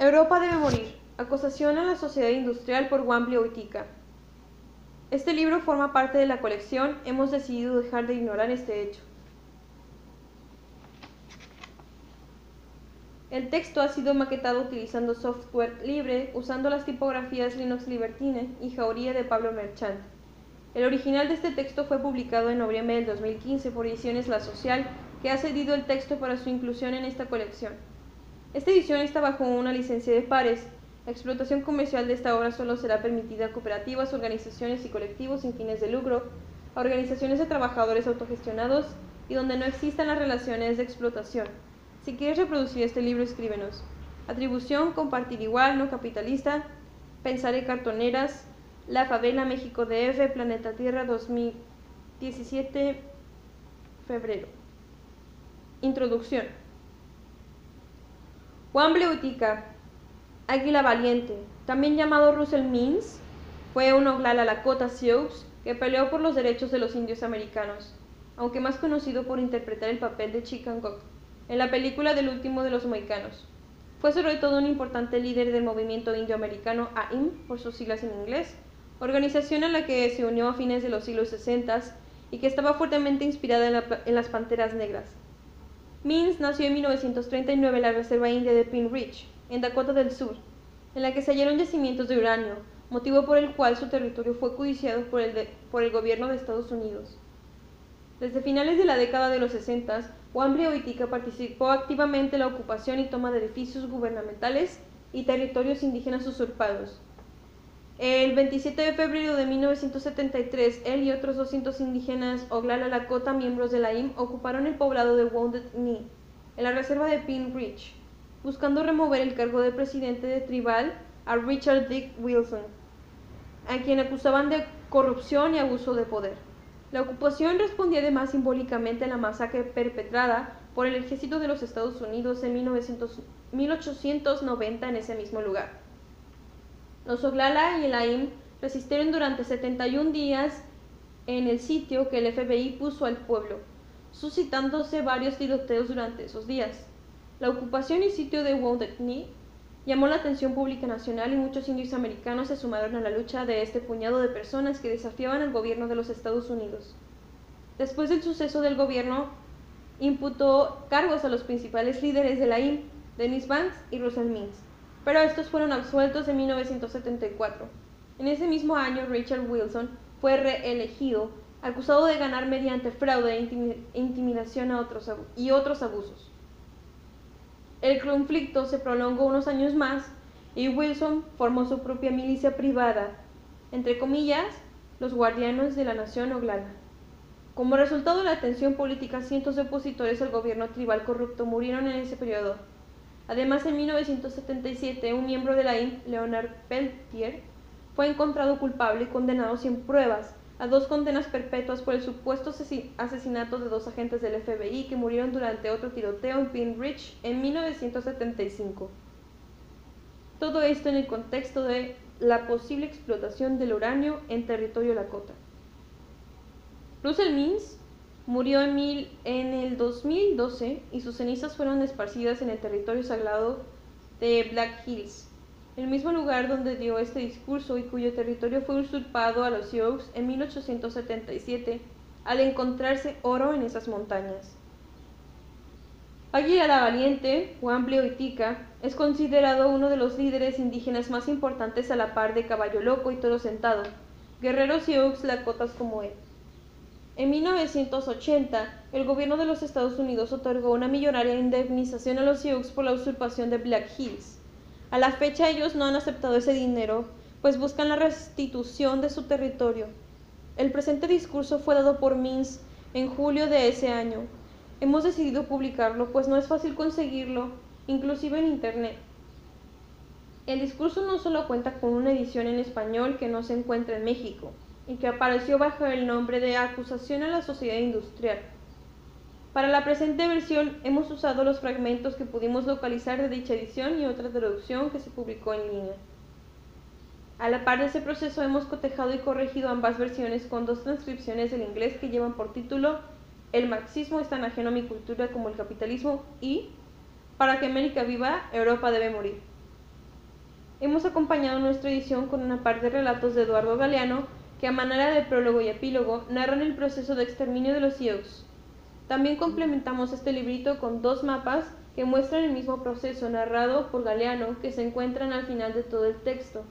Europa debe morir. Acusación a la sociedad industrial por Wambly Oitica. Este libro forma parte de la colección. Hemos decidido dejar de ignorar este hecho. El texto ha sido maquetado utilizando software libre, usando las tipografías Linux Libertine y Jauría de Pablo Merchant. El original de este texto fue publicado en noviembre del 2015 por Ediciones La Social, que ha cedido el texto para su inclusión en esta colección. Esta edición está bajo una licencia de pares. La explotación comercial de esta obra solo será permitida a cooperativas, organizaciones y colectivos sin fines de lucro, a organizaciones de trabajadores autogestionados y donde no existan las relaciones de explotación. Si quieres reproducir este libro, escríbenos. Atribución, compartir igual, no capitalista, pensar en cartoneras, La Favela, México DF, Planeta Tierra, 2017, febrero. Introducción. Juan Bleutica, Águila Valiente, también llamado Russell Means, fue un Oglala Lakota Sioux que peleó por los derechos de los indios americanos, aunque más conocido por interpretar el papel de Chicangoc en la película del último de los mohicanos. Fue sobre todo un importante líder del movimiento indioamericano AIM, por sus siglas en inglés, organización a la que se unió a fines de los siglos 60 y que estaba fuertemente inspirada en, las Panteras Negras. Means nació en 1939 en la reserva india de Pine Ridge, en Dakota del Sur, en la que se hallaron yacimientos de uranio, motivo por el cual su territorio fue codiciado por el, por el gobierno de Estados Unidos. Desde finales de la década de los 60, Wambly Oitica participó activamente en la ocupación y toma de edificios gubernamentales y territorios indígenas usurpados. El 27 de febrero de 1973, él y otros 200 indígenas Oglala Lakota, miembros de la IM, ocuparon el poblado de Wounded Knee, en la reserva de Pine Ridge, buscando remover el cargo de presidente de tribal a Richard Dick Wilson, a quien acusaban de corrupción y abuso de poder. La ocupación respondía además simbólicamente a la masacre perpetrada por el ejército de los Estados Unidos en 1890 en ese mismo lugar. Los Oglala y el AIM resistieron durante 71 días en el sitio que el FBI puso al pueblo, suscitándose varios tiroteos durante esos días. La ocupación y sitio de Wounded Knee Llamó la atención pública nacional y muchos indios americanos se sumaron a la lucha de este puñado de personas que desafiaban al gobierno de los Estados Unidos. Después del suceso del gobierno, imputó cargos a los principales líderes de la IM, Dennis Banks y Russell Means, pero estos fueron absueltos en 1974. En ese mismo año, Richard Wilson fue reelegido, acusado de ganar mediante fraude e intimidación a otros y otros abusos. El conflicto se prolongó unos años más y Wilson formó su propia milicia privada, entre comillas, los guardianes de la nación Oglala. Como resultado de la tensión política, cientos de opositores al gobierno tribal corrupto murieron en ese periodo. Además, en 1977, un miembro de la INC, Leonard Peltier, fue encontrado culpable y condenado sin pruebas a dos condenas perpetuas por el supuesto asesinato de dos agentes del FBI que murieron durante otro tiroteo en Pine Ridge en 1975. Todo esto en el contexto de la posible explotación del uranio en territorio Lakota. Russell Means murió en, el 2012 y sus cenizas fueron esparcidas en el territorio sagrado de Black Hills, el mismo lugar donde dio este discurso y cuyo territorio fue usurpado a los Sioux en 1877 al encontrarse oro en esas montañas. Águila la Valiente, Juan Bleuitica, es considerado uno de los líderes indígenas más importantes a la par de Caballo Loco y Toro Sentado, guerreros Sioux lakotas como él. En 1980, el gobierno de los Estados Unidos otorgó una millonaria indemnización a los Sioux por la usurpación de Black Hills. A la fecha ellos no han aceptado ese dinero, pues buscan la restitución de su territorio. El presente discurso fue dado por Mins en julio de ese año. Hemos decidido publicarlo, pues no es fácil conseguirlo, inclusive en Internet. El discurso no solo cuenta con una edición en español que no se encuentra en México, y que apareció bajo el nombre de Acusación a la Sociedad Industrial, para la presente versión hemos usado los fragmentos que pudimos localizar de dicha edición y otra traducción que se publicó en línea. A la par de ese proceso hemos cotejado y corregido ambas versiones con dos transcripciones del inglés que llevan por título El marxismo es tan ajeno a mi cultura como el capitalismo y Para que América viva, Europa debe morir. Hemos acompañado nuestra edición con una par de relatos de Eduardo Galeano que a manera de prólogo y epílogo narran el proceso de exterminio de los Sioux. También complementamos este librito con dos mapas que muestran el mismo proceso narrado por Galeano que se encuentran al final de todo el texto.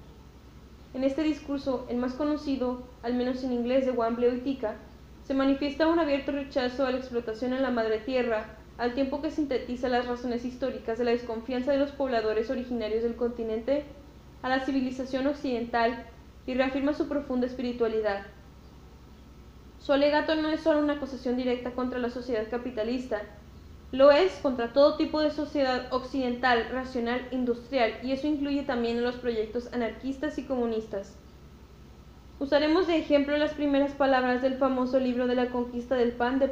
En este discurso, el más conocido, al menos en inglés, de Juan Bleutica, se manifiesta un abierto rechazo a la explotación en la madre tierra, al tiempo que sintetiza las razones históricas de la desconfianza de los pobladores originarios del continente a la civilización occidental y reafirma su profunda espiritualidad. Su alegato no es solo una acusación directa contra la sociedad capitalista, lo es contra todo tipo de sociedad occidental, racional, industrial, y eso incluye también los proyectos anarquistas y comunistas. Usaremos de ejemplo las primeras palabras del famoso libro de la conquista del pan de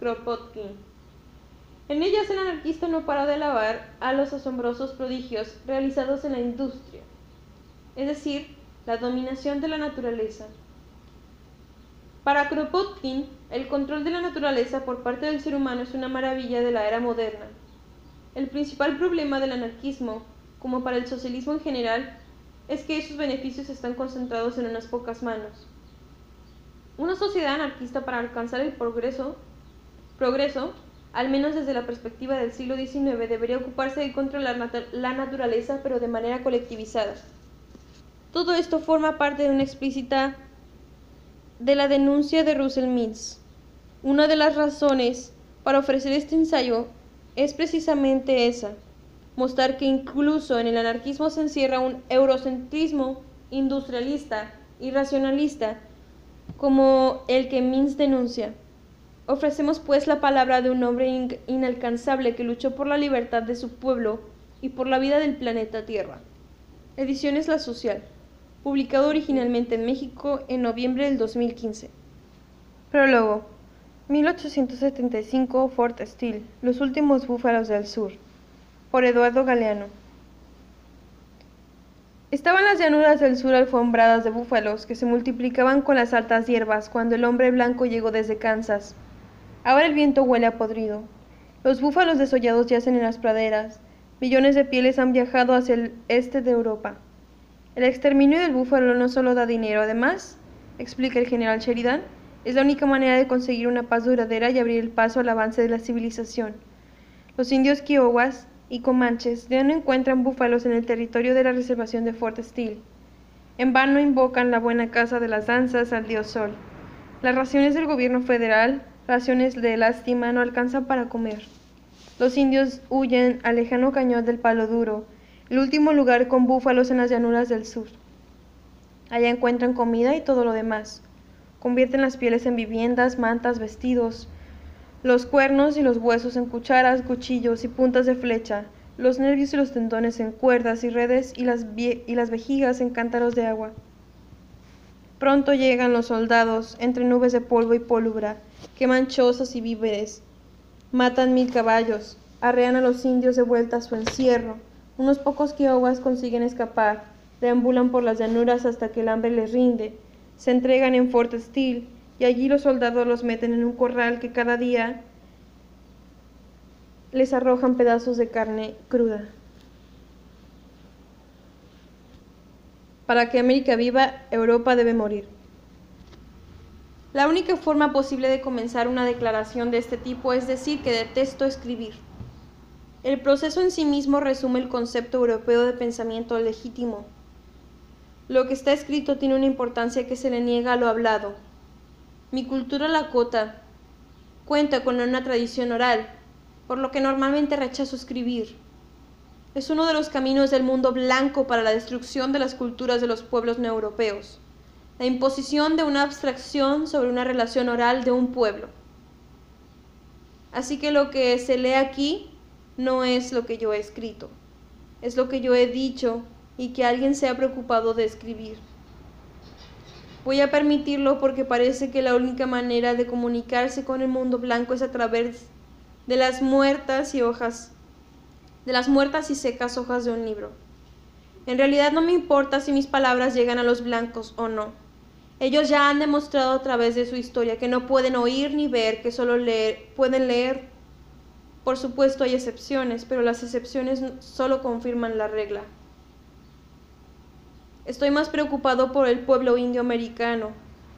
Kropotkin. En ellas el anarquista no para de alabar a los asombrosos prodigios realizados en la industria, es decir, la dominación de la naturaleza. Para Kropotkin, el control de la naturaleza por parte del ser humano es una maravilla de la era moderna. El principal problema del anarquismo, como para el socialismo en general, es que esos beneficios están concentrados en unas pocas manos. Una sociedad anarquista para alcanzar el progreso, progreso al menos desde la perspectiva del siglo XIX, debería ocuparse de controlar la naturaleza, pero de manera colectivizada. Todo esto forma parte de una explícita la denuncia de Russell Mills. Una de las razones para ofrecer este ensayo es precisamente esa, mostrar que incluso en el anarquismo se encierra un eurocentrismo industrialista y racionalista como el que Mills denuncia. Ofrecemos pues la palabra de un hombre inalcanzable que luchó por la libertad de su pueblo y por la vida del planeta Tierra. Ediciones La Social publicado originalmente en México en noviembre del 2015. Prólogo. 1875 Fort Steele. Los últimos búfalos del sur. Por Eduardo Galeano. Estaban las llanuras del sur alfombradas de búfalos que se multiplicaban con las altas hierbas cuando el hombre blanco llegó desde Kansas. Ahora el viento huele a podrido. Los búfalos desollados yacen en las praderas. Millones de pieles han viajado hacia el este de Europa. El exterminio del búfalo no solo da dinero, además, explica el general Sheridan, es la única manera de conseguir una paz duradera y abrir el paso al avance de la civilización. Los indios Kiowas y Comanches ya no encuentran búfalos en el territorio de la reservación de Fort Steele. En vano invocan la buena casa de las danzas al dios Sol. Las raciones del gobierno federal, raciones de lástima, no alcanzan para comer. Los indios huyen al lejano cañón del Palo Duro, el último lugar con búfalos en las llanuras del sur. Allá encuentran comida y todo lo demás. Convierten las pieles en viviendas, mantas, vestidos, los cuernos y los huesos en cucharas, cuchillos y puntas de flecha, los nervios y los tendones en cuerdas y redes y las, y las vejigas en cántaros de agua. Pronto llegan los soldados entre nubes de polvo y pólvora, queman chozas y víveres, matan mil caballos, arrean a los indios de vuelta a su encierro, unos pocos kiowas consiguen escapar, deambulan por las llanuras hasta que el hambre les rinde, se entregan en Fort Steele y allí los soldados los meten en un corral que cada día les arrojan pedazos de carne cruda. Para que América viva, Europa debe morir. La única forma posible de comenzar una declaración de este tipo es decir que detesto escribir. El proceso en sí mismo resume el concepto europeo de pensamiento legítimo. Lo que está escrito tiene una importancia que se le niega a lo hablado. Mi cultura lakota cuenta con una tradición oral, por lo que normalmente rechazo escribir. Es uno de los caminos del mundo blanco para la destrucción de las culturas de los pueblos neoeuropeos, la imposición de una abstracción sobre una relación oral de un pueblo. Así que lo que se lee aquí no es lo que yo he escrito, es lo que yo he dicho y que alguien se ha preocupado de escribir. Voy a permitirlo porque parece que la única manera de comunicarse con el mundo blanco es a través de las muertas y hojas, de las muertas y secas hojas de un libro. En realidad no me importa si mis palabras llegan a los blancos o no. Ellos ya han demostrado a través de su historia que no pueden oír ni ver, que solo pueden leer por supuesto hay excepciones, pero las excepciones solo confirman la regla. estoy más preocupado por el pueblo indio americano,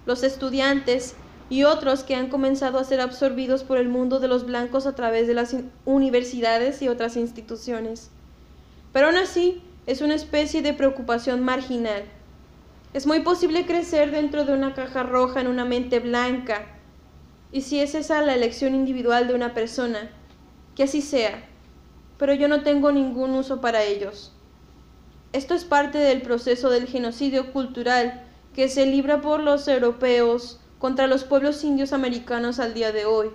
los estudiantes y otros que han comenzado a ser absorbidos por el mundo de los blancos a través de las universidades y otras instituciones. Pero aún así, es una especie de preocupación marginal. Es muy posible crecer dentro de una caja roja en una mente blanca. Y si es esa la elección individual de una persona, que así sea. Pero yo no tengo ningún uso para ellos. Esto es parte del proceso del genocidio cultural que se libra por los europeos contra los pueblos indios americanos al día de hoy.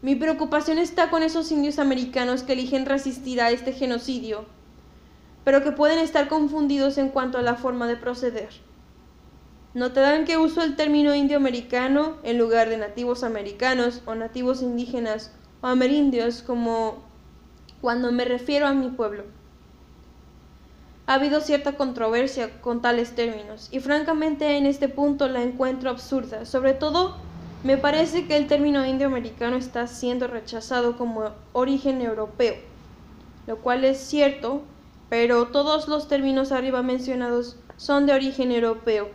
Mi preocupación está con esos indios americanos que eligen resistir a este genocidio, pero que pueden estar confundidos en cuanto a la forma de proceder. Notarán que uso el término indio americano en lugar de nativos americanos o nativos indígenas o amerindios como cuando me refiero a mi pueblo. Ha habido cierta controversia con tales términos y francamente en este punto la encuentro absurda. Sobre todo, me parece que el término indio-americano está siendo rechazado como origen europeo, lo cual es cierto, pero todos los términos arriba mencionados son de origen europeo.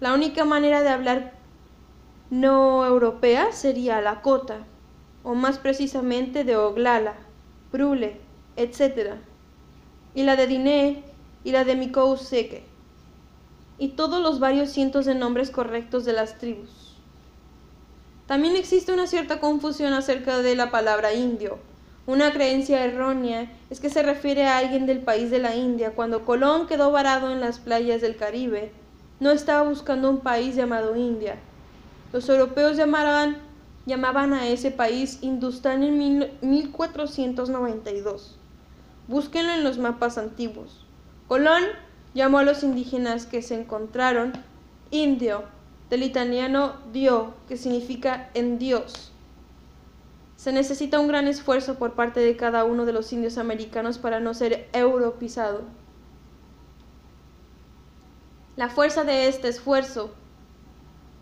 La única manera de hablar no europea sería Lakota, o más precisamente de Oglala, Brule, etc y la de Diné y la de Mikouseke, y todos los varios cientos de nombres correctos de las tribus. También existe una cierta confusión acerca de la palabra indio. Una creencia errónea es que se refiere a alguien del país de la India. Cuando Colón quedó varado en las playas del Caribe, no estaba buscando un país llamado India. Los europeos llamaban, llamaban a ese país Hindustán en 1492. Búsquenlo en los mapas antiguos. Colón llamó a los indígenas que se encontraron indio, del italiano dio, que significa en Dios. Se necesita un gran esfuerzo por parte de cada uno de los indios americanos para no ser europeizado. La fuerza de este esfuerzo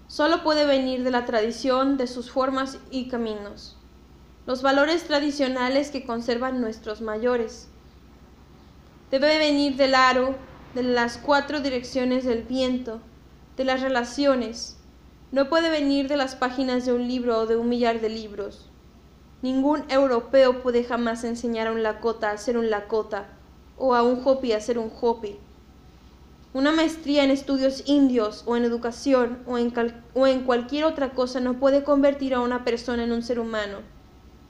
solo puede venir de la tradición de sus formas y caminos, los valores tradicionales que conservan nuestros mayores Debe venir del aro, de las cuatro direcciones del viento, de las relaciones. No puede venir de las páginas de un libro o de un millar de libros. Ningún europeo puede jamás enseñar a un lakota a ser un lakota o a un hopi a ser un hopi. Una maestría en estudios indios o en educación o en, o cualquier otra cosa no puede convertir a una persona en un ser humano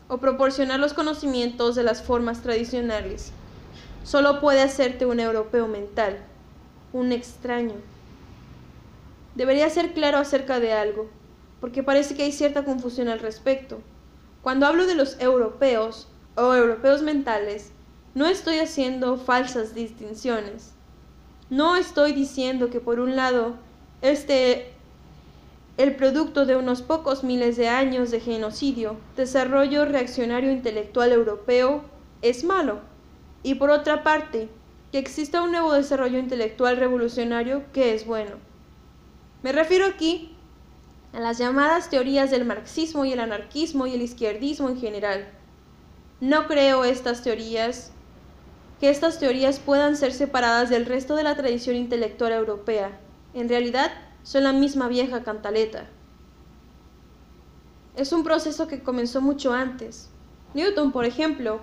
o proporcionar los conocimientos de las formas tradicionales solo puede hacerte un europeo mental, un extraño. Debería ser claro acerca de algo, porque parece que hay cierta confusión al respecto. Cuando hablo de los europeos o europeos mentales, no estoy haciendo falsas distinciones. No estoy diciendo que por un lado este el producto de unos pocos miles de años de genocidio, desarrollo reaccionario intelectual europeo, es malo y por otra parte, que exista un nuevo desarrollo intelectual revolucionario que es bueno. Me refiero aquí a las llamadas teorías del marxismo y el anarquismo y el izquierdismo en general. No creo estas teorías que estas teorías puedan ser separadas del resto de la tradición intelectual europea. En realidad, son la misma vieja cantaleta. Es un proceso que comenzó mucho antes. Newton, por ejemplo,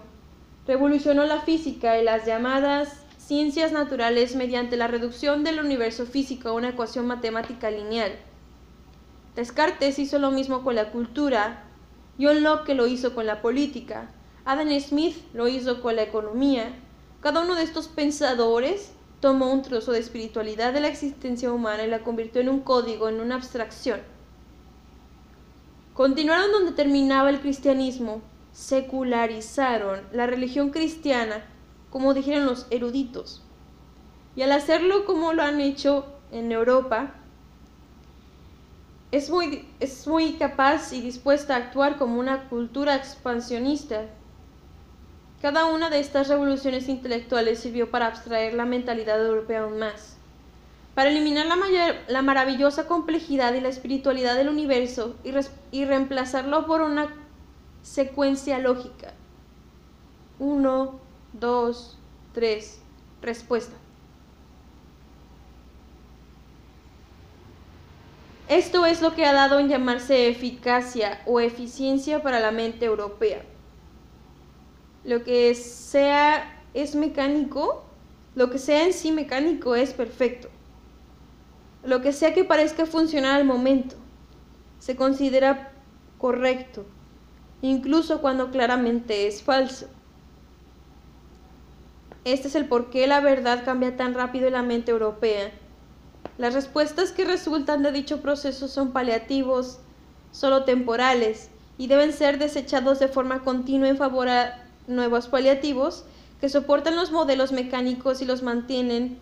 Revolucionó la física y las llamadas ciencias naturales mediante la reducción del universo físico a una ecuación matemática lineal. Descartes hizo lo mismo con la cultura, John Locke lo hizo con la política, Adam Smith lo hizo con la economía. Cada uno de estos pensadores tomó un trozo de espiritualidad de la existencia humana y la convirtió en un código, en una abstracción. Continuaron donde terminaba el cristianismo, secularizaron la religión cristiana, como dijeron los eruditos. Y al hacerlo como lo han hecho en Europa, es muy, es muy capaz y dispuesta a actuar como una cultura expansionista. Cada una de estas revoluciones intelectuales sirvió para abstraer la mentalidad europea aún más, para eliminar la, mayor, la maravillosa complejidad y la espiritualidad del universo y, y reemplazarlo por una secuencia lógica. 1, 2, 3. Respuesta. Esto es lo que ha dado en llamarse eficacia o eficiencia para la mente europea. Lo que sea es mecánico, lo que sea en sí mecánico es perfecto. Lo que sea que parezca funcionar al momento se considera correcto, incluso cuando claramente es falso. Este es el por qué la verdad cambia tan rápido en la mente europea. Las respuestas que resultan de dicho proceso son paliativos, solo temporales, y deben ser desechados de forma continua en favor nuevos paliativos que soportan los modelos mecánicos y los mantienen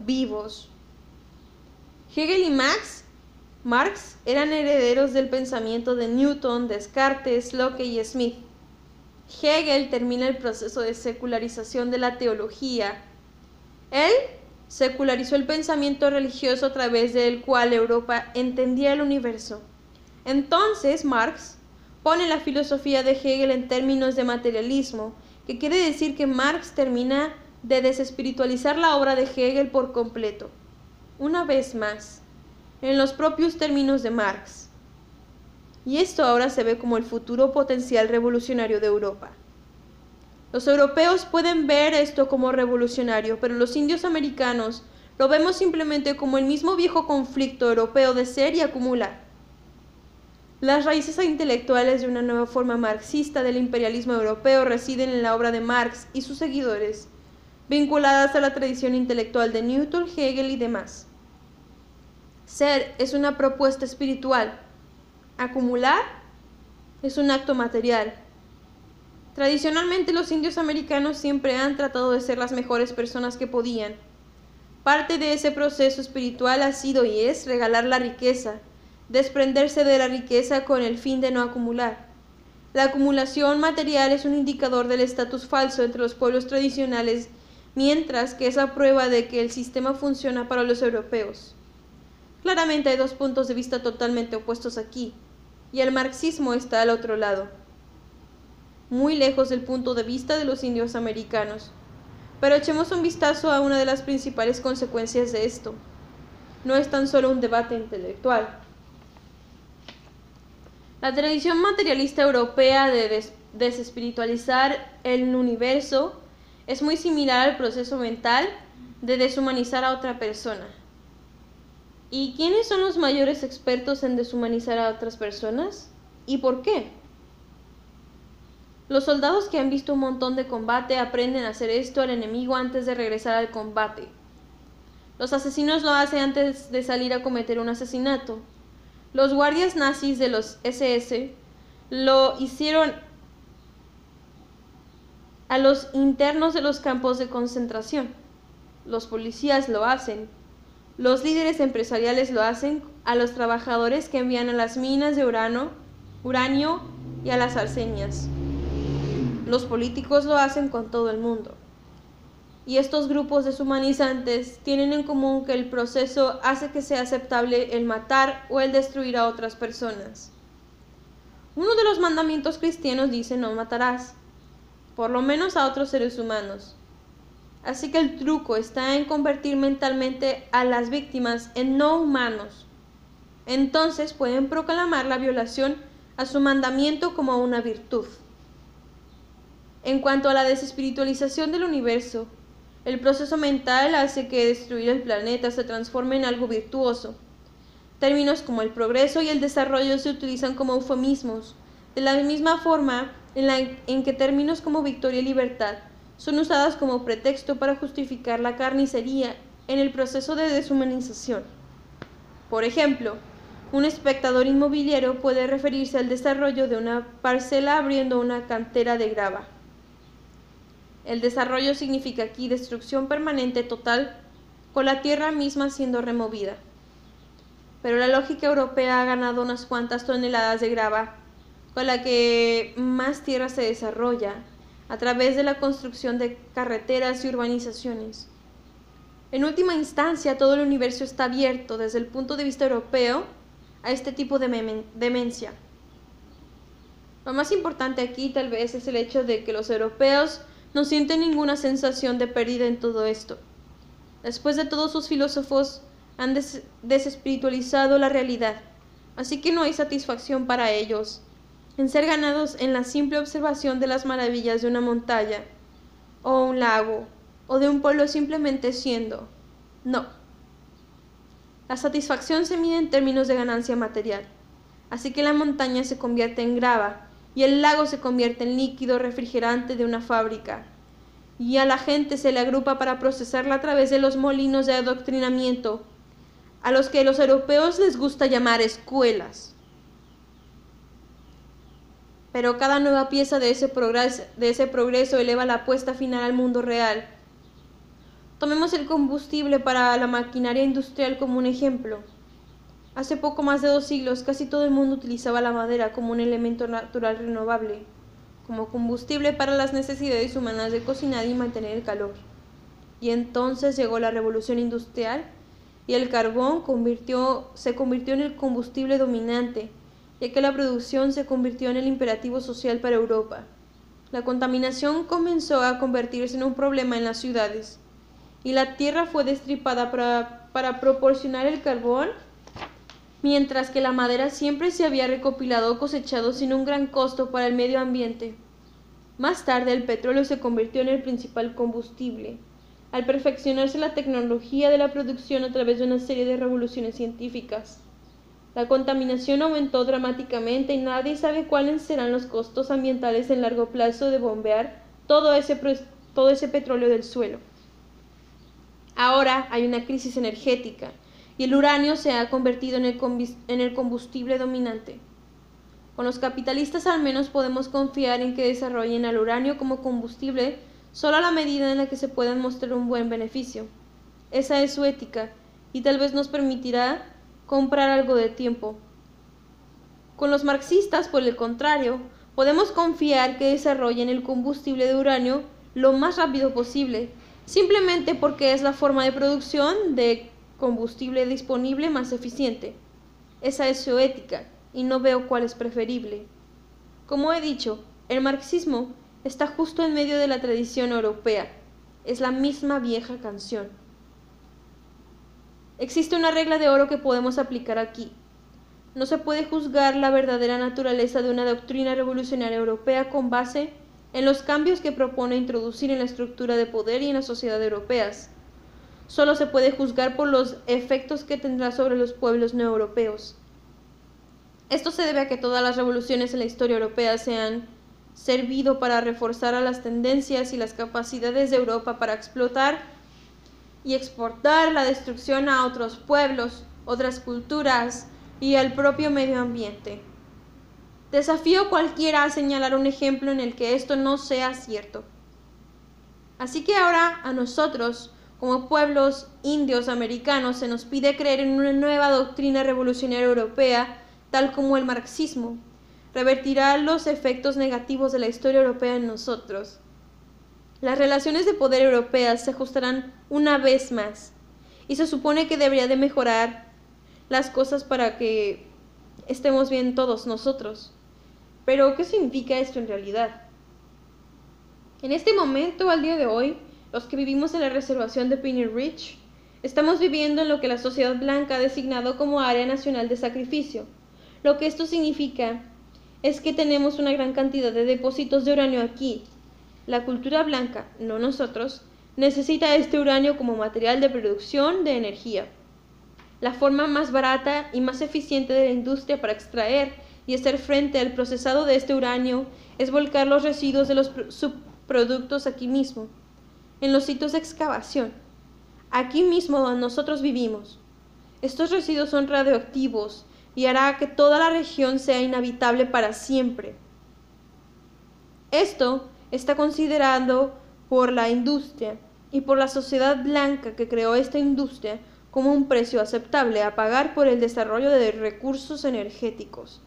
vivos. Hegel y Max, Marx eran herederos del pensamiento de Newton, Descartes, Locke y Smith. Hegel termina el proceso de secularización de la teología. Él secularizó el pensamiento religioso a través del cual Europa entendía el universo. Entonces Marx pone la filosofía de Hegel en términos de materialismo, que quiere decir que Marx termina de desespiritualizar la obra de Hegel por completo. Una vez más, en los propios términos de Marx. Y esto ahora se ve como el futuro potencial revolucionario de Europa. Los europeos pueden ver esto como revolucionario, pero los indios americanos lo vemos simplemente como el mismo viejo conflicto europeo de ser y acumular. Las raíces intelectuales de una nueva forma marxista del imperialismo europeo residen en la obra de Marx y sus seguidores, vinculadas a la tradición intelectual de Newton, Hegel y demás. Ser es una propuesta espiritual. Acumular es un acto material. Tradicionalmente los indios americanos siempre han tratado de ser las mejores personas que podían. Parte de ese proceso espiritual ha sido y es regalar la riqueza, desprenderse de la riqueza con el fin de no acumular. La acumulación material es un indicador del estatus falso entre los pueblos tradicionales, mientras que es la prueba de que el sistema funciona para los europeos. Claramente hay dos puntos de vista totalmente opuestos aquí, y el marxismo está al otro lado, muy lejos del punto de vista de los indios americanos. Pero echemos un vistazo a una de las principales consecuencias de esto. No es tan solo un debate intelectual, la tradición materialista europea de desespiritualizar el universo es muy similar al proceso mental de deshumanizar a otra persona. ¿Y quiénes son los mayores expertos en deshumanizar a otras personas? ¿Y por qué? Los soldados que han visto un montón de combate aprenden a hacer esto al enemigo antes de regresar al combate. Los asesinos lo hacen antes de salir a cometer un asesinato. Los guardias nazis de los SS lo hicieron a los internos de los campos de concentración. Los policías lo hacen. Los líderes empresariales lo hacen a los trabajadores que envían a las minas de uranio y a las arseñas. Los políticos lo hacen con todo el mundo y estos grupos deshumanizantes tienen en común que el proceso hace que sea aceptable el matar o el destruir a otras personas. Uno de los mandamientos cristianos dice no matarás, por lo menos a otros seres humanos. Así que el truco está en convertir mentalmente a las víctimas en no humanos. Entonces pueden proclamar la violación a su mandamiento como una virtud. En cuanto a la desespiritualización del universo, el proceso mental hace que destruir el planeta se transforme en algo virtuoso. Términos como el progreso y el desarrollo se utilizan como eufemismos, de la misma forma en, la, en que términos como victoria y libertad son usados como pretexto para justificar la carnicería en el proceso de deshumanización. Por ejemplo, un espectador inmobiliario puede referirse al desarrollo de una parcela abriendo una cantera de grava. El desarrollo significa aquí destrucción permanente total, con la tierra misma siendo removida. Pero la lógica europea ha ganado unas cuantas toneladas de grava, con la que más tierra se desarrolla, a través de la construcción de carreteras y urbanizaciones. En última instancia, todo el universo está abierto desde el punto de vista europeo a este tipo de demencia. Lo más importante aquí tal vez es el hecho de que los europeos no siente ninguna sensación de pérdida en todo esto. Después de todos sus filósofos han desespiritualizado la realidad, así que no hay satisfacción para ellos en ser ganados en la simple observación de las maravillas de una montaña, o un lago, o de un pueblo simplemente siendo. No. La satisfacción se mide en términos de ganancia material, así que la montaña se convierte en grava y el lago se convierte en líquido refrigerante de una fábrica, y a la gente se le agrupa para procesarla a través de los molinos de adoctrinamiento, a los que los europeos les gusta llamar escuelas. Pero cada nueva pieza de ese, de ese progreso eleva la apuesta final al mundo real. Tomemos el combustible para la maquinaria industrial como un ejemplo. Hace poco más de dos siglos casi todo el mundo utilizaba la madera como un elemento natural renovable, como combustible para las necesidades humanas de cocinar y mantener el calor. Y entonces llegó la revolución industrial y el carbón se convirtió en el combustible dominante ya que la producción se convirtió en el imperativo social para Europa. La contaminación comenzó a convertirse en un problema en las ciudades, y la tierra fue destripada para, para proporcionar el carbón, mientras que la madera siempre se había recopilado o cosechado sin un gran costo para el medio ambiente. Más tarde el petróleo se convirtió en el principal combustible, al perfeccionarse la tecnología de la producción a través de una serie de revoluciones científicas. La contaminación aumentó dramáticamente y nadie sabe cuáles serán los costos ambientales en largo plazo de bombear todo ese, todo ese petróleo del suelo. Ahora hay una crisis energética y el uranio se ha convertido en el, combustible dominante. Con los capitalistas al menos podemos confiar en que desarrollen al uranio como combustible solo a la medida en la que se puedan mostrar un buen beneficio. Esa es su ética y tal vez nos permitirá comprar algo de tiempo. Con los marxistas, por el contrario, podemos confiar que desarrollen el combustible de uranio lo más rápido posible, simplemente porque es la forma de producción de combustible disponible más eficiente. Esa es su ética, y no veo cuál es preferible. Como he dicho, el marxismo está justo en medio de la tradición europea. Es la misma vieja canción. Existe una regla de oro que podemos aplicar aquí. No se puede juzgar la verdadera naturaleza de una doctrina revolucionaria europea con base en los cambios que propone introducir en la estructura de poder y en la sociedad europeas. Solo se puede juzgar por los efectos que tendrá sobre los pueblos no europeos. Esto se debe a que todas las revoluciones en la historia europea se han servido para reforzar a las tendencias y las capacidades de Europa para explotar y exportar la destrucción a otros pueblos, otras culturas y al propio medio ambiente. Desafío cualquiera a señalar un ejemplo en el que esto no sea cierto. Así que ahora a nosotros, como pueblos indios americanos, se nos pide creer en una nueva doctrina revolucionaria europea, tal como el marxismo. Revertirá los efectos negativos de la historia europea en nosotros las relaciones de poder europeas se ajustarán una vez más y se supone que debería de mejorar las cosas para que estemos bien todos nosotros. Pero, ¿qué significa esto en realidad? En este momento, al día de hoy, los que vivimos en la reservación de Piney Ridge, estamos viviendo en lo que la sociedad blanca ha designado como área nacional de sacrificio. Lo que esto significa es que tenemos una gran cantidad de depósitos de uranio aquí, la cultura blanca, no nosotros, necesita este uranio como material de producción de energía. La forma más barata y más eficiente de la industria para extraer y hacer frente al procesado de este uranio es volcar los residuos de los subproductos aquí mismo, en los sitios de excavación, aquí mismo donde nosotros vivimos. Estos residuos son radioactivos y hará que toda la región sea inhabitable para siempre. Esto está considerado por la industria y por la sociedad blanca que creó esta industria como un precio aceptable a pagar por el desarrollo de recursos energéticos.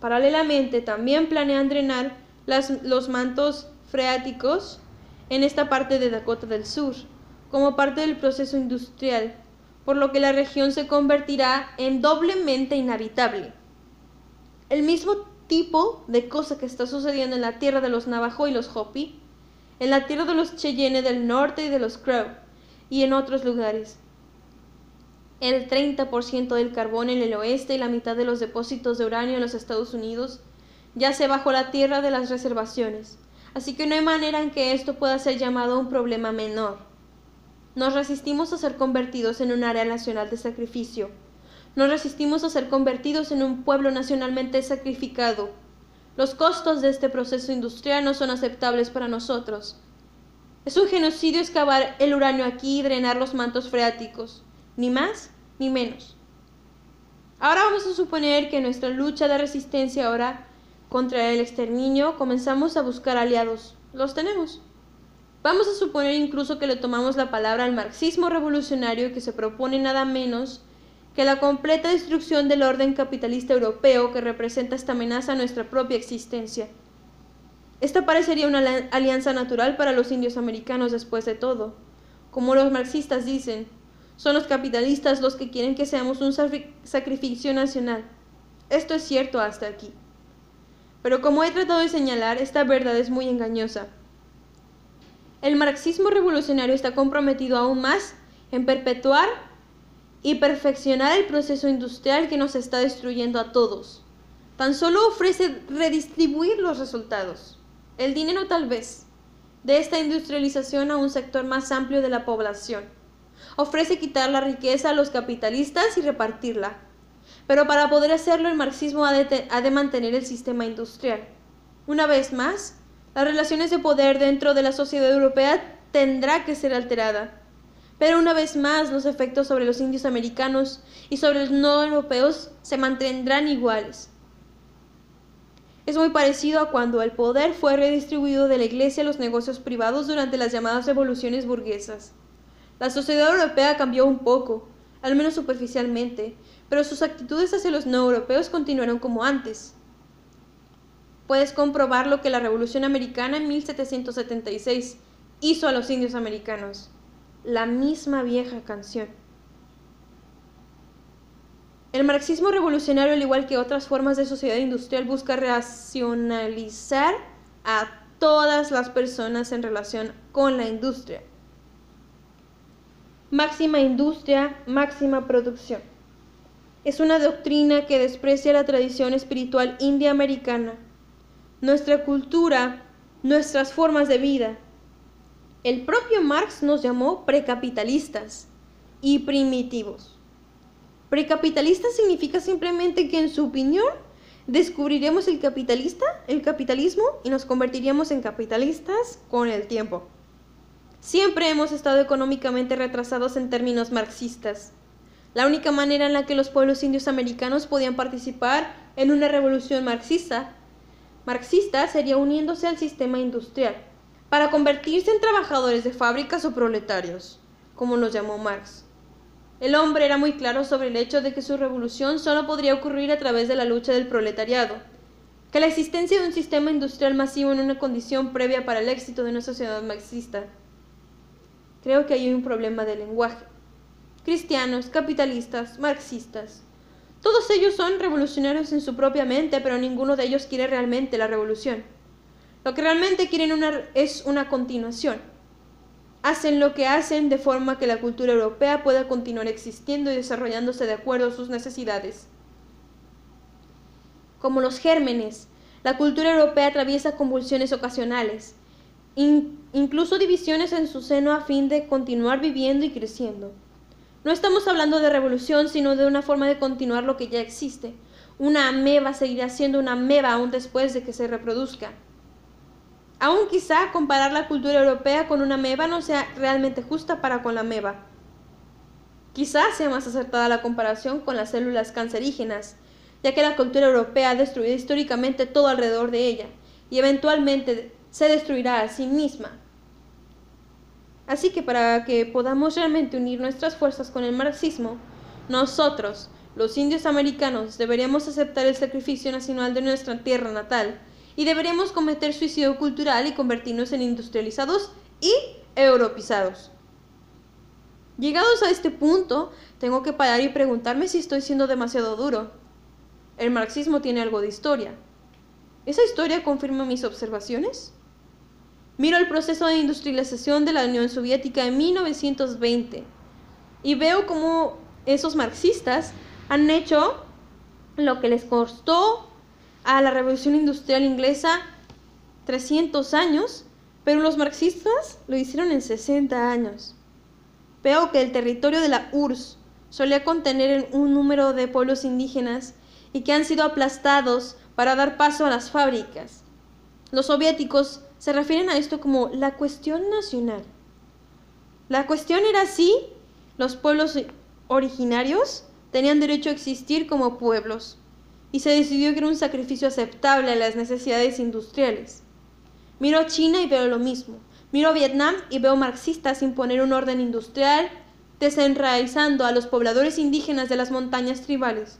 Paralelamente, también planean drenar los mantos freáticos en esta parte de Dakota del Sur, como parte del proceso industrial, por lo que la región se convertirá en doblemente inhabitable. El mismo tipo de cosa que está sucediendo en la tierra de los Navajo y los Hopi, en la tierra de los Cheyenne del norte y de los Crow, y en otros lugares. el 30% del carbón en el oeste y la mitad de los depósitos de uranio en los Estados Unidos yace bajo la tierra de las reservaciones, así que no hay manera en que esto pueda ser llamado un problema menor. Nos resistimos a ser convertidos en un área nacional de sacrificio. Nos resistimos a ser convertidos en un pueblo nacionalmente sacrificado. Los costos de este proceso industrial no son aceptables para nosotros. Es un genocidio excavar el uranio aquí y drenar los mantos freáticos ni más ni menos. Ahora vamos a suponer que nuestra lucha de resistencia ahora contra el exterminio comenzamos a buscar aliados. Los tenemos. Vamos a suponer incluso que le tomamos la palabra al marxismo revolucionario que se propone nada menos que la completa destrucción del orden capitalista europeo que representa esta amenaza a nuestra propia existencia. Esta parecería una alianza natural para los indios americanos después de todo. Como los marxistas dicen, son los capitalistas los que quieren que seamos un sacrificio nacional. Esto es cierto hasta aquí. Pero como he tratado de señalar, esta verdad es muy engañosa. El marxismo revolucionario está comprometido aún más en perpetuar y perfeccionar el proceso industrial que nos está destruyendo a todos. Tan solo ofrece redistribuir los resultados, el dinero tal vez, de esta industrialización a un sector más amplio de la población ofrece quitar la riqueza a los capitalistas y repartirla. Pero para poder hacerlo el marxismo ha de, mantener el sistema industrial. Una vez más, las relaciones de poder dentro de la sociedad europea tendrá que ser alterada. Pero una vez más, los efectos sobre los indios americanos y sobre los no europeos se mantendrán iguales. Es muy parecido a cuando el poder fue redistribuido de la iglesia a los negocios privados durante las llamadas revoluciones burguesas. La sociedad europea cambió un poco, al menos superficialmente, pero sus actitudes hacia los no europeos continuaron como antes. Puedes comprobar lo que la Revolución Americana en 1776 hizo a los indios americanos. La misma vieja canción. El marxismo revolucionario, al igual que otras formas de sociedad industrial, busca racionalizar a todas las personas en relación con la industria máxima industria, máxima producción. Es una doctrina que desprecia la tradición espiritual india-americana, nuestra cultura, nuestras formas de vida. El propio Marx nos llamó precapitalistas y primitivos. Precapitalista significa simplemente que en su opinión descubriremos el capitalista, el capitalismo y nos convertiríamos en capitalistas con el tiempo. Siempre hemos estado económicamente retrasados en términos marxistas. La única manera en la que los pueblos indios americanos podían participar en una revolución marxista, marxista sería uniéndose al sistema industrial, para convertirse en trabajadores de fábricas o proletarios, como los llamó Marx. El hombre era muy claro sobre el hecho de que su revolución solo podría ocurrir a través de la lucha del proletariado, que la existencia de un sistema industrial masivo en una condición previa para el éxito de una sociedad marxista. Creo que hay un problema de lenguaje. Cristianos, capitalistas, marxistas. Todos ellos son revolucionarios en su propia mente, pero ninguno de ellos quiere realmente la revolución. Lo que realmente quieren es una continuación. Hacen lo que hacen de forma que la cultura europea pueda continuar existiendo y desarrollándose de acuerdo a sus necesidades. Como los gérmenes, la cultura europea atraviesa convulsiones ocasionales, incluso divisiones en su seno a fin de continuar viviendo y creciendo. No estamos hablando de revolución, sino de una forma de continuar lo que ya existe. Una ameba seguirá siendo una ameba aún después de que se reproduzca. Aún quizá comparar la cultura europea con una ameba no sea realmente justa para con la ameba. Quizá sea más acertada la comparación con las células cancerígenas, ya que la cultura europea ha destruido históricamente todo alrededor de ella, y eventualmente se destruirá a sí misma. Así que para que podamos realmente unir nuestras fuerzas con el marxismo, nosotros, los indios americanos, deberíamos aceptar el sacrificio nacional de nuestra tierra natal y deberíamos cometer suicidio cultural y convertirnos en industrializados y europeizados. Llegados a este punto, tengo que parar y preguntarme si estoy siendo demasiado duro. El marxismo tiene algo de historia. ¿Esa historia confirma mis observaciones? Miro el proceso de industrialización de la Unión Soviética en 1920 y veo cómo esos marxistas han hecho lo que les costó a la revolución industrial inglesa 300 años, pero los marxistas lo hicieron en 60 años. Veo que el territorio de la URSS solía contener un número de pueblos indígenas y que han sido aplastados para dar paso a las fábricas. Los soviéticos se refieren a esto como la cuestión nacional. La cuestión era si los pueblos originarios tenían derecho a existir como pueblos, y se decidió que era un sacrificio aceptable a las necesidades industriales. Miro a China y veo lo mismo. Miro a Vietnam y veo marxistas imponer un orden industrial, desenraizando a los pobladores indígenas de las montañas tribales.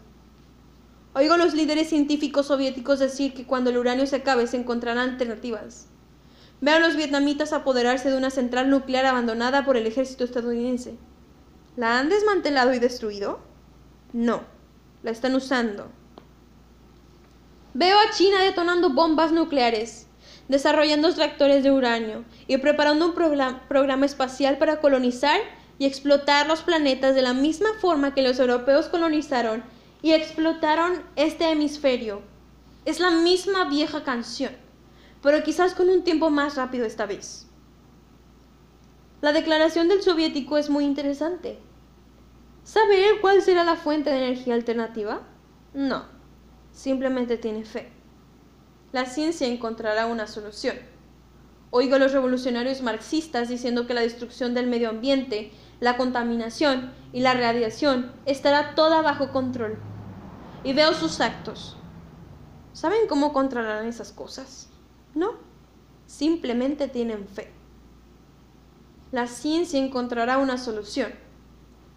Oigo a los líderes científicos soviéticos decir que cuando el uranio se acabe se encontrarán alternativas. Veo a los vietnamitas apoderarse de una central nuclear abandonada por el ejército estadounidense. ¿La han desmantelado y destruido? No, la están usando. Veo a China detonando bombas nucleares, desarrollando extractores de uranio y preparando un programa espacial para colonizar y explotar los planetas de la misma forma que los europeos colonizaron y explotaron este hemisferio. Es la misma vieja canción, pero quizás con un tiempo más rápido esta vez. La declaración del soviético es muy interesante. ¿Saber cuál será la fuente de energía alternativa? No, simplemente tiene fe. La ciencia encontrará una solución. Oigo a los revolucionarios marxistas diciendo que la destrucción del medio ambiente, la contaminación y la radiación estará toda bajo control. Y veo sus actos. ¿Saben cómo controlarán esas cosas? No, simplemente tienen fe. La ciencia encontrará una solución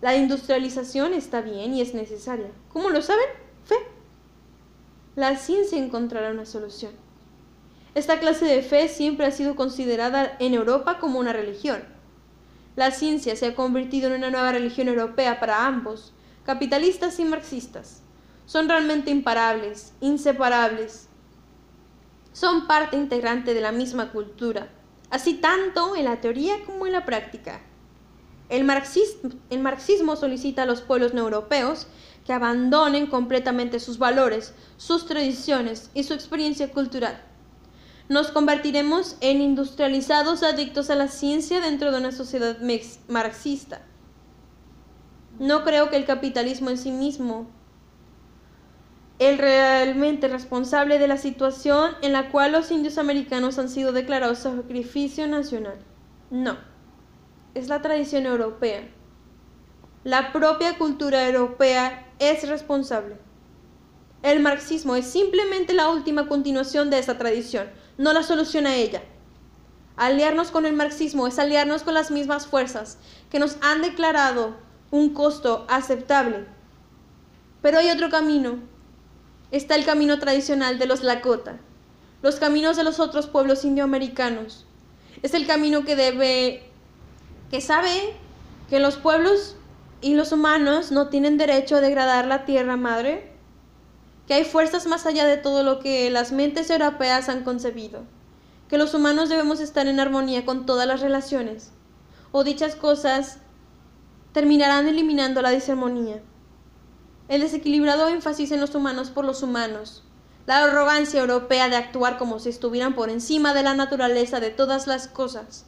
la industrialización está bien y es necesaria. ¿Cómo lo saben? Fe. La ciencia encontrará una solución. Esta clase de fe siempre ha sido considerada en Europa como una religión. La ciencia se ha convertido en una nueva religión europea para ambos, capitalistas y marxistas. Son realmente imparables, inseparables. Son parte integrante de la misma cultura, así tanto en la teoría como en la práctica. El marxismo, solicita a los pueblos no europeos que abandonen completamente sus valores, sus tradiciones y su experiencia cultural. Nos convertiremos en industrializados adictos a la ciencia dentro de una sociedad marxista. No creo que el capitalismo en sí mismo el realmente responsable de la situación en la cual los indios americanos han sido declarados sacrificio nacional. No es la tradición europea. La propia cultura europea es responsable. El marxismo es simplemente la última continuación de esa tradición, no la solución a ella. Aliarnos con el marxismo es aliarnos con las mismas fuerzas que nos han declarado un costo aceptable. Pero hay otro camino. Está el camino tradicional de los Lakota, los caminos de los otros pueblos indioamericanos. Es el camino que debe que sabe que los pueblos y los humanos no tienen derecho a degradar la tierra madre, que hay fuerzas más allá de todo lo que las mentes europeas han concebido, que los humanos debemos estar en armonía con todas las relaciones, o dichas cosas terminarán eliminando la disarmonía. El desequilibrado énfasis en los humanos por los humanos, la arrogancia europea de actuar como si estuvieran por encima de la naturaleza de todas las cosas,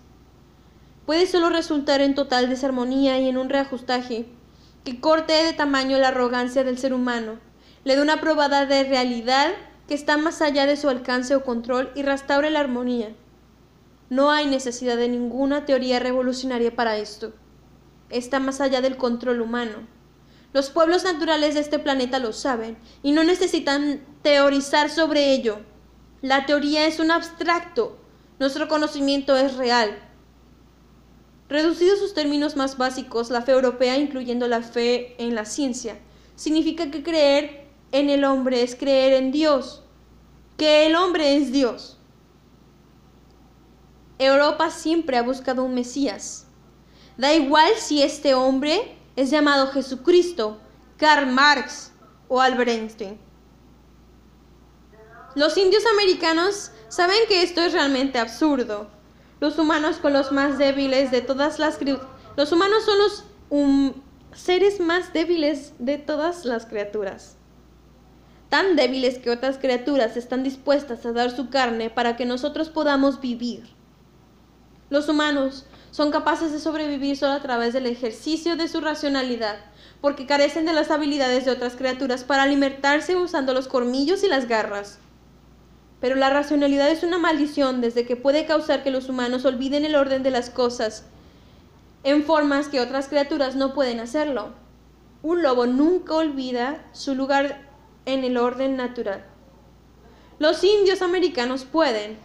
puede solo resultar en total desarmonía y en un reajustaje que corte de tamaño la arrogancia del ser humano, le dé una probada de realidad que está más allá de su alcance o control y restaure la armonía. No hay necesidad de ninguna teoría revolucionaria para esto. Está más allá del control humano. Los pueblos naturales de este planeta lo saben y no necesitan teorizar sobre ello. La teoría es un abstracto. Nuestro conocimiento es real. Reducido a sus términos más básicos, la fe europea, incluyendo la fe en la ciencia, significa que creer en el hombre es creer en Dios, que el hombre es Dios. Europa siempre ha buscado un Mesías. Da igual si este hombre es llamado Jesucristo, Karl Marx o Albert Einstein. Los indios americanos saben que esto es realmente absurdo los humanos con los más débiles de todas las Los humanos son los seres más débiles de todas las criaturas. Tan débiles que otras criaturas están dispuestas a dar su carne para que nosotros podamos vivir. Los humanos son capaces de sobrevivir solo a través del ejercicio de su racionalidad, porque carecen de las habilidades de otras criaturas para alimentarse usando los cormillos y las garras. Pero la racionalidad es una maldición desde que puede causar que los humanos olviden el orden de las cosas en formas que otras criaturas no pueden hacerlo. Un lobo nunca olvida su lugar en el orden natural. Los indios americanos pueden.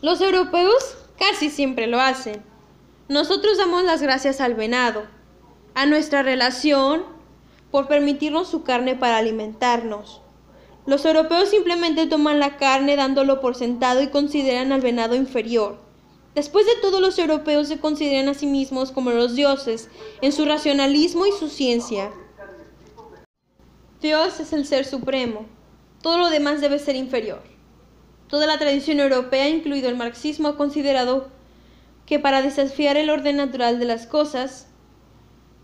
Los europeos casi siempre lo hacen. Nosotros damos las gracias al venado, a nuestra relación, por permitirnos su carne para alimentarnos. Los europeos simplemente toman la carne dándolo por sentado y consideran al venado inferior. Después de todo, los europeos se consideran a sí mismos como los dioses en su racionalismo y su ciencia. Dios es el ser supremo. Todo lo demás debe ser inferior. Toda la tradición europea, incluido el marxismo, ha considerado que para desafiar el orden natural de las cosas,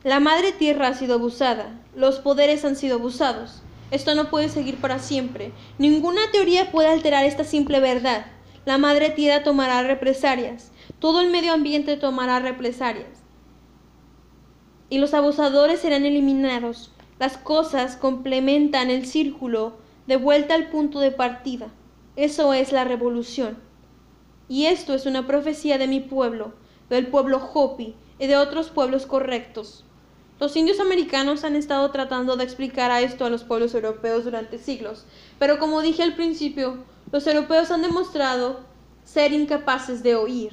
la madre tierra ha sido abusada, los poderes han sido abusados. Esto no puede seguir para siempre. Ninguna teoría puede alterar esta simple verdad. La madre tierra tomará represalias. Todo el medio ambiente tomará represalias. Y los abusadores serán eliminados. Las cosas complementan el círculo de vuelta al punto de partida. Eso es la revolución. Y esto es una profecía de mi pueblo, del pueblo Hopi y de otros pueblos correctos. Los indios americanos han estado tratando de explicar esto a los pueblos europeos durante siglos, pero como dije al principio, los europeos han demostrado ser incapaces de oír.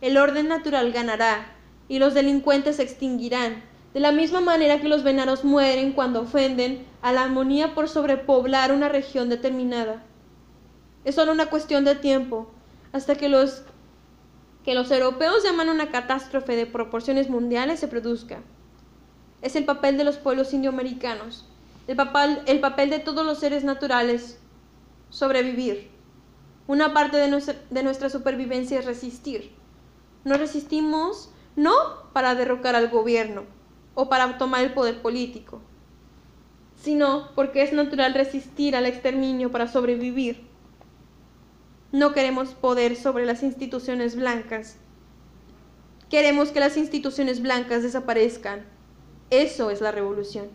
El orden natural ganará y los delincuentes se extinguirán, de la misma manera que los venados mueren cuando ofenden a la armonía por sobrepoblar una región determinada. Es solo una cuestión de tiempo hasta que los que los europeos llaman una catástrofe de proporciones mundiales se produzca. Es el papel de los pueblos indioamericanos, el papel, el papel de todos los seres naturales sobrevivir. Una parte de nuestra, de nuestra supervivencia es resistir. No resistimos no para derrocar al gobierno o para tomar el poder político, sino porque es natural resistir al exterminio para sobrevivir. No queremos poder sobre las instituciones blancas. Queremos que las instituciones blancas desaparezcan. Eso es la revolución.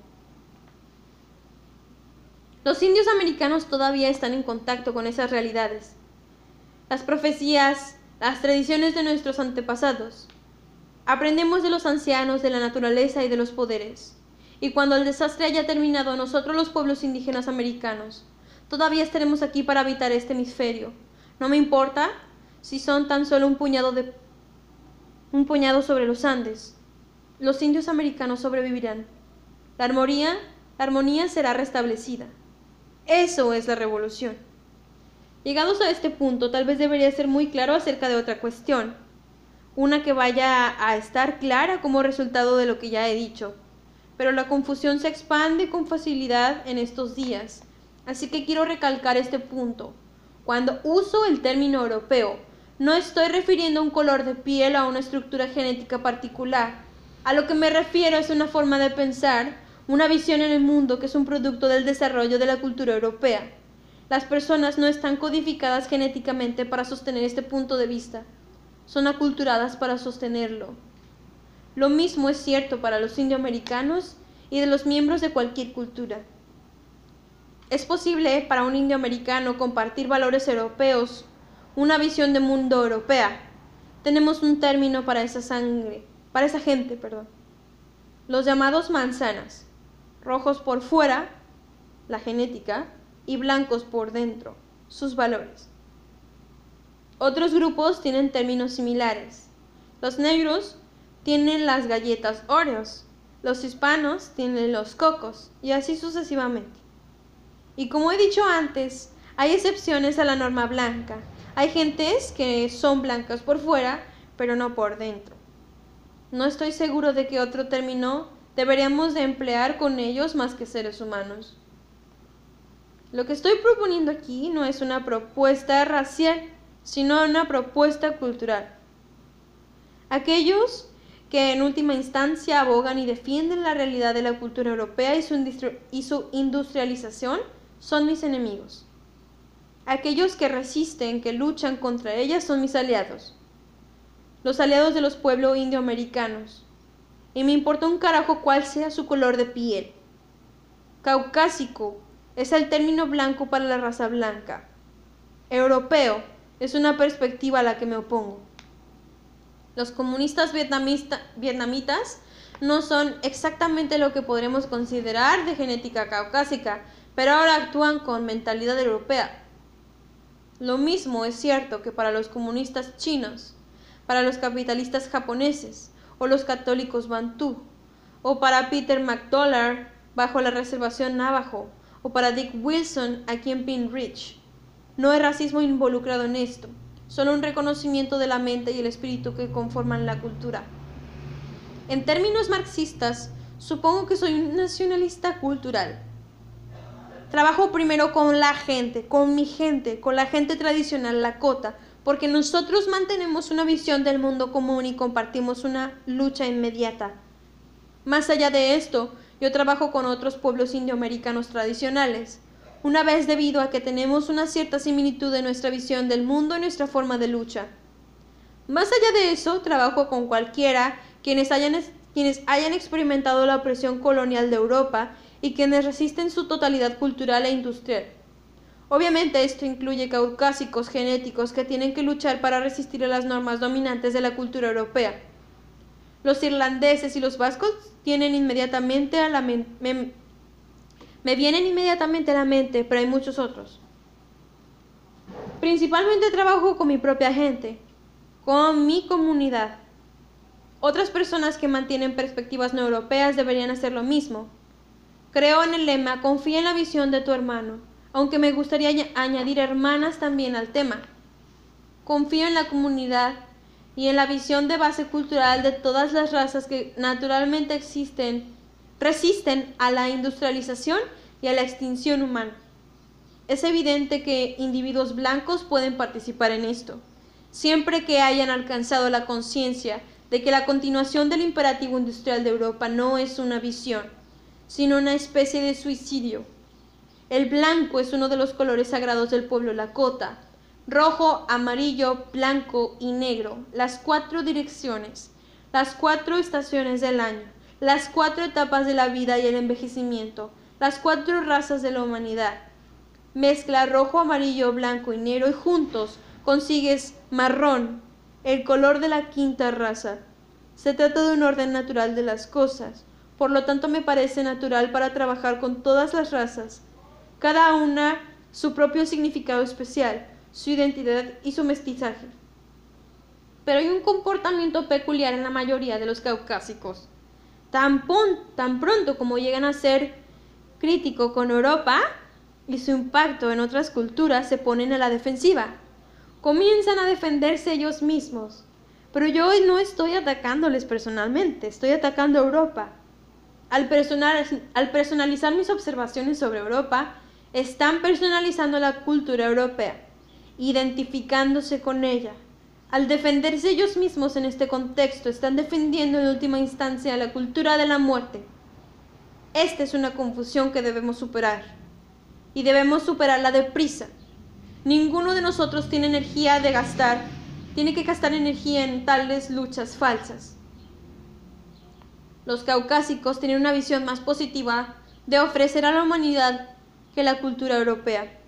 Los indios americanos todavía están en contacto con esas realidades. Las profecías, las tradiciones de nuestros antepasados. Aprendemos de los ancianos, de la naturaleza y de los poderes. Y cuando el desastre haya terminado, nosotros los pueblos indígenas americanos, todavía estaremos aquí para habitar este hemisferio. No me importa si son tan solo un puñado de un puñado sobre los Andes. Los indios americanos sobrevivirán. La armonía, la armonía será restablecida. Eso es la revolución. Llegados a este punto, tal vez debería ser muy claro acerca de otra cuestión, una que vaya a estar clara como resultado de lo que ya he dicho. Pero la confusión se expande con facilidad en estos días, así que quiero recalcar este punto. Cuando uso el término europeo, no estoy refiriendo a un color de piel o a una estructura genética particular. A lo que me refiero es una forma de pensar una visión en el mundo que es un producto del desarrollo de la cultura europea. Las personas no están codificadas genéticamente para sostener este punto de vista, son aculturadas para sostenerlo. Lo mismo es cierto para los indioamericanos y de los miembros de cualquier cultura. Es posible para un indioamericano compartir valores europeos, una visión de mundo europea. Tenemos un término para esa sangre, para esa gente, perdón. Los llamados manzanas rojos por fuera, la genética, y blancos por dentro, sus valores. Otros grupos tienen términos similares. Los negros tienen las galletas Oreos, los hispanos tienen los cocos, y así sucesivamente. Y como he dicho antes, hay excepciones a la norma blanca. Hay gentes que son blancas por fuera, pero no por dentro. No estoy seguro de que otro término deberíamos de emplear con ellos más que seres humanos. Lo que estoy proponiendo aquí no es una propuesta racial, sino una propuesta cultural. Aquellos que en última instancia abogan y defienden la realidad de la cultura europea y su, y su industrialización, son mis enemigos. Aquellos que resisten, que luchan contra ella, son mis aliados. Los aliados de los pueblos indioamericanos. Y me importa un carajo cuál sea su color de piel. Caucásico es el término blanco para la raza blanca. Europeo es una perspectiva a la que me opongo. Los comunistas vietnamitas no son exactamente lo que podremos considerar de genética caucásica, pero ahora actúan con mentalidad europea. Lo mismo es cierto que para los comunistas chinos, para los capitalistas japoneses o los católicos bantú, o para Peter McDollar bajo la reservación Navajo, o para Dick Wilson aquí en Pin Ridge. No hay racismo involucrado en esto, solo un reconocimiento de la mente y el espíritu que conforman la cultura. En términos marxistas, supongo que soy un nacionalista cultural. Trabajo primero con la gente, con mi gente, con la gente tradicional lakota, porque nosotros mantenemos una visión del mundo común y compartimos una lucha inmediata. Más allá de esto, yo trabajo con otros pueblos indioamericanos tradicionales, una vez debido a que tenemos una cierta similitud en nuestra visión del mundo y nuestra forma de lucha. Más allá de eso, trabajo con cualquiera quienes hayan, quienes hayan experimentado la opresión colonial de Europa y quienes resisten su totalidad cultural e industrial. Obviamente esto incluye caucásicos genéticos que tienen que luchar para resistir a las normas dominantes de la cultura europea. Los irlandeses y los vascos me vienen inmediatamente a la mente, pero hay muchos otros. Principalmente trabajo con mi propia gente, con mi comunidad. Otras personas que mantienen perspectivas no europeas deberían hacer lo mismo. Creo en el lema, confía en la visión de tu hermano, aunque me gustaría añadir hermanas también al tema. Confío en la comunidad y en la visión de base cultural de todas las razas que naturalmente existen resisten a la industrialización y a la extinción humana. Es evidente que individuos blancos pueden participar en esto, siempre que hayan alcanzado la conciencia de que la continuación del imperativo industrial de Europa no es una visión, sino una especie de suicidio. El blanco es uno de los colores sagrados del pueblo Lakota, rojo, amarillo, blanco y negro, las cuatro direcciones, las cuatro estaciones del año las cuatro etapas de la vida y el envejecimiento, las cuatro razas de la humanidad. Mezcla rojo, amarillo, blanco y negro y juntos consigues marrón, el color de la quinta raza. Se trata de un orden natural de las cosas, por lo tanto me parece natural para trabajar con todas las razas, cada una su propio significado especial, su identidad y su mestizaje. Pero hay un comportamiento peculiar en la mayoría de los caucásicos tan, tan pronto como llegan a ser críticos con Europa y su impacto en otras culturas se ponen a la defensiva. Comienzan a defenderse ellos mismos. Pero yo hoy no estoy atacándoles personalmente, estoy atacando a Europa. Al, al personalizar mis observaciones sobre Europa, están personalizando la cultura europea, identificándose con ella. Al defenderse ellos mismos en este contexto, están defendiendo en última instancia la cultura de la muerte. Esta es una confusión que debemos superar. Y debemos superarla deprisa. Ninguno de nosotros tiene energía de gastar, tiene que gastar energía en tales luchas falsas. Los caucásicos tienen una visión más positiva de ofrecer a la humanidad que la cultura europea.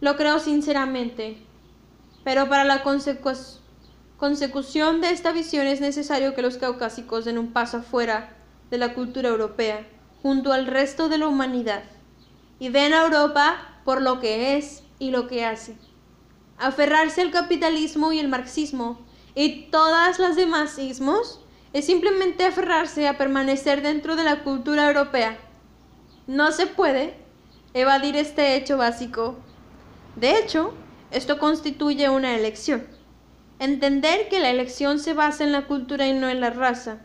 Lo creo sinceramente, pero para la consecución de esta visión es necesario que los caucásicos den un paso afuera de la cultura europea, junto al resto de la humanidad, y ven a Europa por lo que es y lo que hace. Aferrarse al capitalismo y el marxismo y todas las demás ismos es simplemente aferrarse a permanecer dentro de la cultura europea. No se puede evadir este hecho básico de hecho, esto constituye una elección. Entender que la elección se basa en la cultura y no en la raza.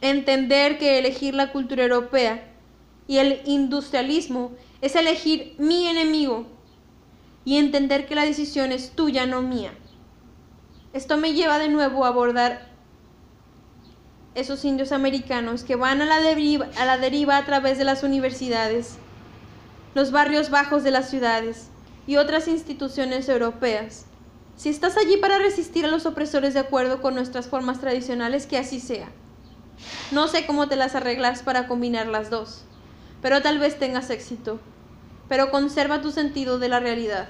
Entender que elegir la cultura europea y el industrialismo es elegir mi enemigo. Y entender que la decisión es tuya, no mía. Esto me lleva de nuevo a abordar esos indios americanos que van a la, deriva, a la deriva a través de las universidades, los barrios bajos de las ciudades y otras instituciones europeas. Si estás allí para resistir a los opresores de acuerdo con nuestras formas tradicionales, que así sea. No sé cómo te las arreglas para combinar las dos, pero tal vez tengas éxito. Pero conserva tu sentido de la realidad.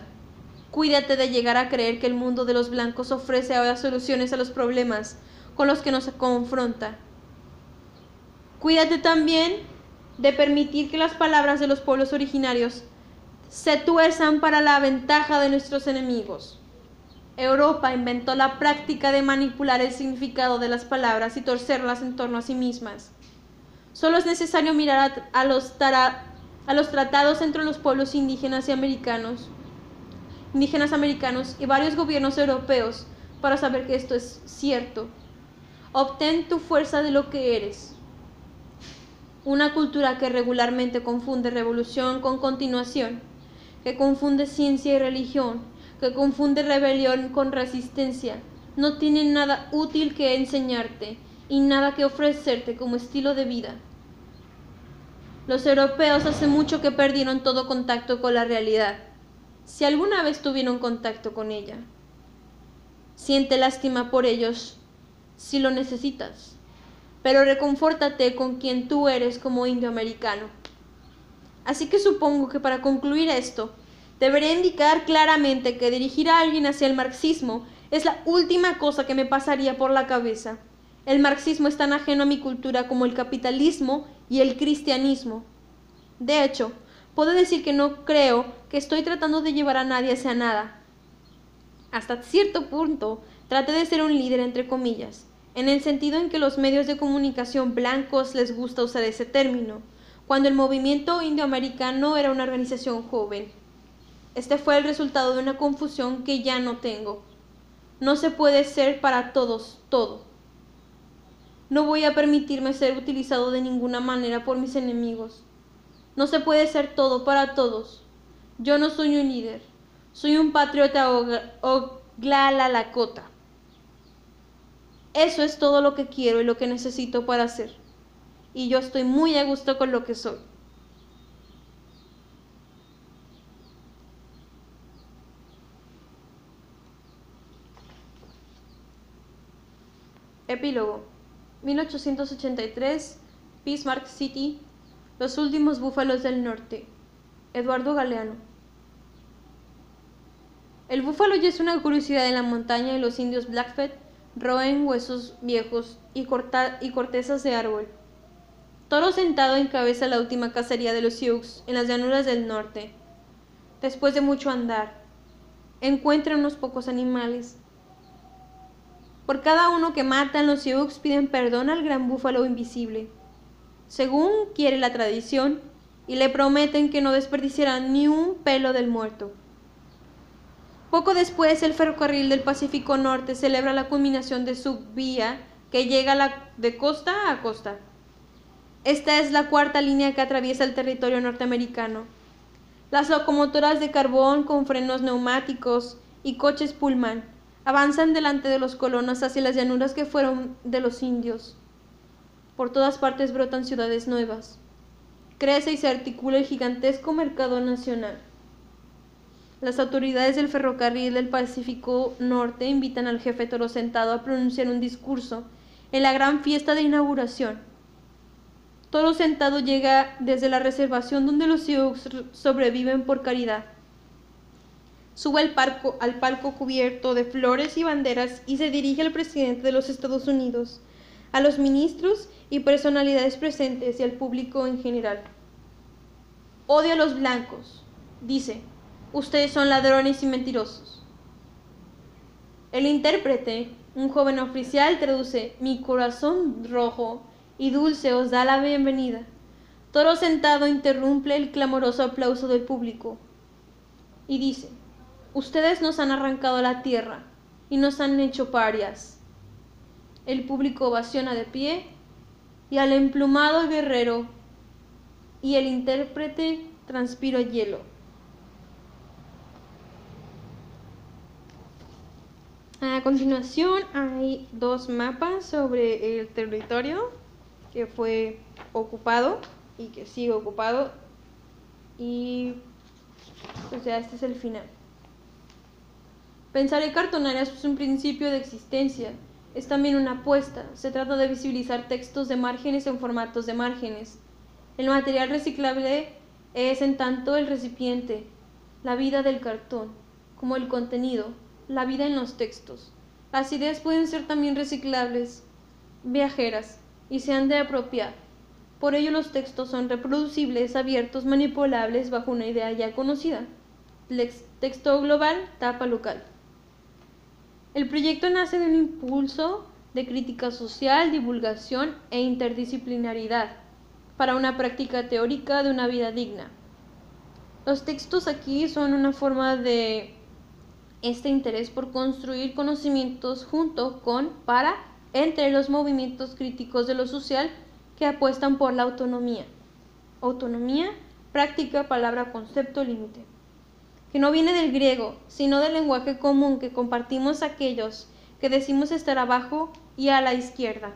Cuídate de llegar a creer que el mundo de los blancos ofrece ahora soluciones a los problemas con los que nos confronta. Cuídate también de permitir que las palabras de los pueblos originarios se tuerzan para la ventaja de nuestros enemigos. Europa inventó la práctica de manipular el significado de las palabras y torcerlas en torno a sí mismas. Solo es necesario mirar a, a los tratados entre los pueblos indígenas y americanos indígenas americanos y varios gobiernos europeos para saber que esto es cierto. Obtén tu fuerza de lo que eres. Una cultura que regularmente confunde revolución con continuación, que confunde ciencia y religión, que confunde rebelión con resistencia, no tiene nada útil que enseñarte y nada que ofrecerte como estilo de vida. Los europeos hace mucho que perdieron todo contacto con la realidad si alguna vez tuvieron contacto con ella. Siente lástima por ellos si lo necesitas, pero reconfórtate con quien tú eres como indio americano. Así que supongo que para concluir esto, debería indicar claramente que dirigir a alguien hacia el marxismo es la última cosa que me pasaría por la cabeza. El marxismo es tan ajeno a mi cultura como el capitalismo y el cristianismo. De hecho, puedo decir que no creo que estoy tratando de llevar a nadie hacia nada. Hasta cierto punto, traté de ser un líder entre comillas, en el sentido en que los medios de comunicación blancos les gusta usar ese término, cuando el movimiento indioamericano era una organización joven. Este fue el resultado de una confusión que ya no tengo. No se puede ser para todos todo. No voy a permitirme ser utilizado de ninguna manera por mis enemigos. No se puede ser todo para todos. Yo no soy un líder. Soy un patriota o lakota. Eso es todo lo que quiero y lo que necesito para hacer. Y yo estoy muy a gusto con lo que soy. Epílogo 1883 Bismarck City, los últimos búfalos del norte. Eduardo Galeano. El búfalo ya es una curiosidad en la montaña y los indios Blackfeet roen huesos viejos y, y cortezas de árbol. Toro sentado encabeza la última cacería de los Sioux en las llanuras del norte. Después de mucho andar, encuentra unos pocos animales. Por cada uno que matan, los Sioux piden perdón al gran búfalo invisible según quiere la tradición, y le prometen que no desperdiciarán ni un pelo del muerto. Poco después, el ferrocarril del Pacífico Norte celebra la culminación de su vía que llega de costa a costa. Esta es la cuarta línea que atraviesa el territorio norteamericano. Las locomotoras de carbón con frenos neumáticos y coches Pullman avanzan delante de los colonos hacia las llanuras que fueron de los indios. Por todas partes brotan ciudades nuevas. Crece y se articula el gigantesco mercado nacional. Las autoridades del ferrocarril del Pacífico Norte invitan al jefe Toro Sentado a pronunciar un discurso en la gran fiesta de inauguración. Toro Sentado llega desde la reservación donde los Sioux sobreviven por caridad. Sube al, al palco cubierto de flores y banderas y se dirige al presidente de los Estados Unidos, a los ministros y personalidades presentes y al público en general. Odio a los blancos, dice, ustedes son ladrones y mentirosos. El intérprete, un joven oficial, traduce, mi corazón rojo y dulce os da la bienvenida. Toro sentado interrumpe el clamoroso aplauso del público y dice, ustedes nos han arrancado la tierra y nos han hecho parias. El público ovaciona de pie y al emplumado guerrero y el intérprete transpiro hielo. A continuación hay dos mapas sobre el territorio que fue ocupado y que sigue ocupado y o sea, este es el final. Pensar en cartonarias es un principio de existencia, es también una apuesta. Se trata de visibilizar textos de márgenes en formatos de márgenes. El material reciclable es en tanto el recipiente, la vida del cartón, como el contenido, la vida en los textos. Las ideas pueden ser también reciclables, viajeras, y se han de apropiar. Por ello los textos son reproducibles, abiertos, manipulables bajo una idea ya conocida. Texto global, tapa local. El proyecto nace de un impulso de crítica social, divulgación e interdisciplinaridad para una práctica teórica de una vida digna. Los textos aquí son una forma de este interés por construir conocimientos junto con, para, entre los movimientos críticos de lo social que apuestan por la autonomía. Autonomía, práctica, palabra, concepto, límite. Que no viene del griego, sino del lenguaje común que compartimos aquellos que decimos estar abajo y a la izquierda.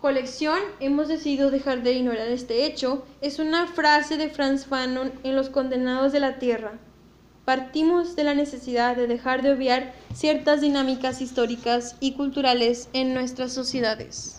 Colección, hemos decidido dejar de ignorar este hecho, es una frase de Franz Fanon en Los Condenados de la Tierra. Partimos de la necesidad de dejar de obviar ciertas dinámicas históricas y culturales en nuestras sociedades.